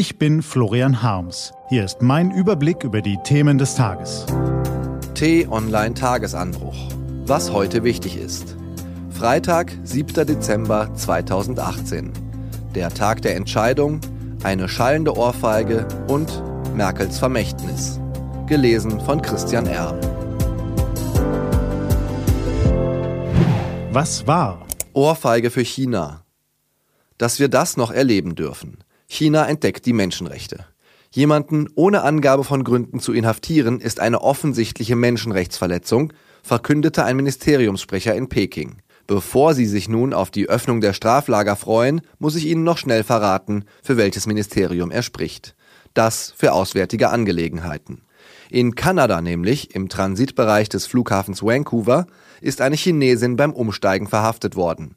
Ich bin Florian Harms. Hier ist mein Überblick über die Themen des Tages. T-Online Tagesanbruch. Was heute wichtig ist. Freitag, 7. Dezember 2018. Der Tag der Entscheidung, eine schallende Ohrfeige und Merkels Vermächtnis. Gelesen von Christian R. Was war? Ohrfeige für China. Dass wir das noch erleben dürfen. China entdeckt die Menschenrechte. Jemanden ohne Angabe von Gründen zu inhaftieren, ist eine offensichtliche Menschenrechtsverletzung, verkündete ein Ministeriumssprecher in Peking. Bevor Sie sich nun auf die Öffnung der Straflager freuen, muss ich Ihnen noch schnell verraten, für welches Ministerium er spricht. Das für auswärtige Angelegenheiten. In Kanada nämlich, im Transitbereich des Flughafens Vancouver, ist eine Chinesin beim Umsteigen verhaftet worden.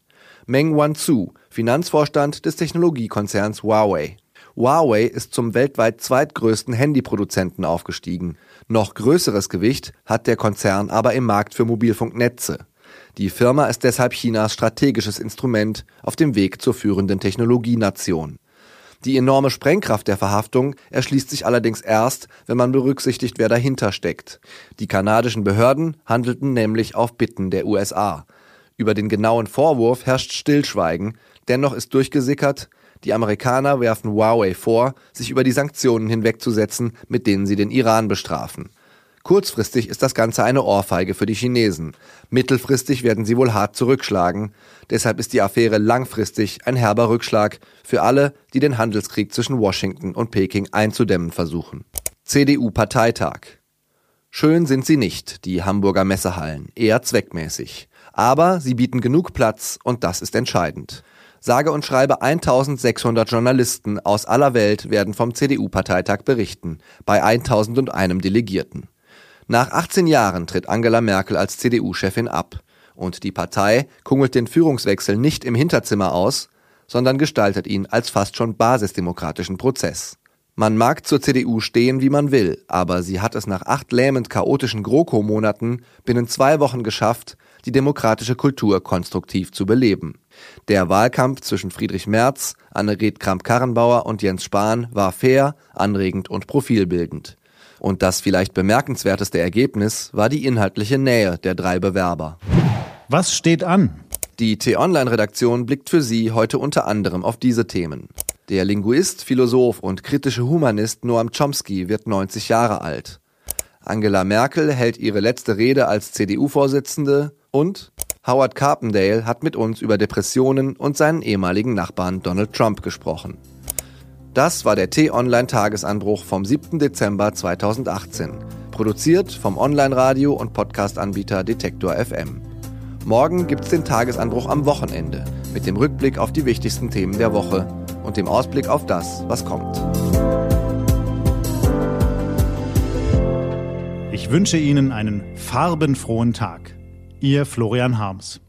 Meng Wanzhou, Finanzvorstand des Technologiekonzerns Huawei. Huawei ist zum weltweit zweitgrößten Handyproduzenten aufgestiegen. Noch größeres Gewicht hat der Konzern aber im Markt für Mobilfunknetze. Die Firma ist deshalb Chinas strategisches Instrument auf dem Weg zur führenden Technologienation. Die enorme Sprengkraft der Verhaftung erschließt sich allerdings erst, wenn man berücksichtigt, wer dahinter steckt. Die kanadischen Behörden handelten nämlich auf Bitten der USA. Über den genauen Vorwurf herrscht Stillschweigen, dennoch ist durchgesickert, die Amerikaner werfen Huawei vor, sich über die Sanktionen hinwegzusetzen, mit denen sie den Iran bestrafen. Kurzfristig ist das Ganze eine Ohrfeige für die Chinesen. Mittelfristig werden sie wohl hart zurückschlagen. Deshalb ist die Affäre langfristig ein herber Rückschlag für alle, die den Handelskrieg zwischen Washington und Peking einzudämmen versuchen. CDU-Parteitag. Schön sind sie nicht, die Hamburger Messehallen, eher zweckmäßig. Aber sie bieten genug Platz und das ist entscheidend. Sage und schreibe 1600 Journalisten aus aller Welt werden vom CDU-Parteitag berichten, bei 1001 Delegierten. Nach 18 Jahren tritt Angela Merkel als CDU-Chefin ab. Und die Partei kungelt den Führungswechsel nicht im Hinterzimmer aus, sondern gestaltet ihn als fast schon basisdemokratischen Prozess. Man mag zur CDU stehen, wie man will, aber sie hat es nach acht lähmend chaotischen GroKo-Monaten binnen zwei Wochen geschafft, die demokratische Kultur konstruktiv zu beleben. Der Wahlkampf zwischen Friedrich Merz, Annegret Kramp-Karrenbauer und Jens Spahn war fair, anregend und profilbildend. Und das vielleicht bemerkenswerteste Ergebnis war die inhaltliche Nähe der drei Bewerber. Was steht an? Die T-Online-Redaktion blickt für Sie heute unter anderem auf diese Themen. Der Linguist, Philosoph und kritische Humanist Noam Chomsky wird 90 Jahre alt. Angela Merkel hält ihre letzte Rede als CDU-Vorsitzende und Howard Carpendale hat mit uns über Depressionen und seinen ehemaligen Nachbarn Donald Trump gesprochen. Das war der T-Online-Tagesanbruch vom 7. Dezember 2018. Produziert vom Online-Radio- und Podcast-Anbieter Detektor FM. Morgen gibt's den Tagesanbruch am Wochenende mit dem Rückblick auf die wichtigsten Themen der Woche und dem Ausblick auf das, was kommt. Ich wünsche Ihnen einen farbenfrohen Tag. Ihr Florian Harms.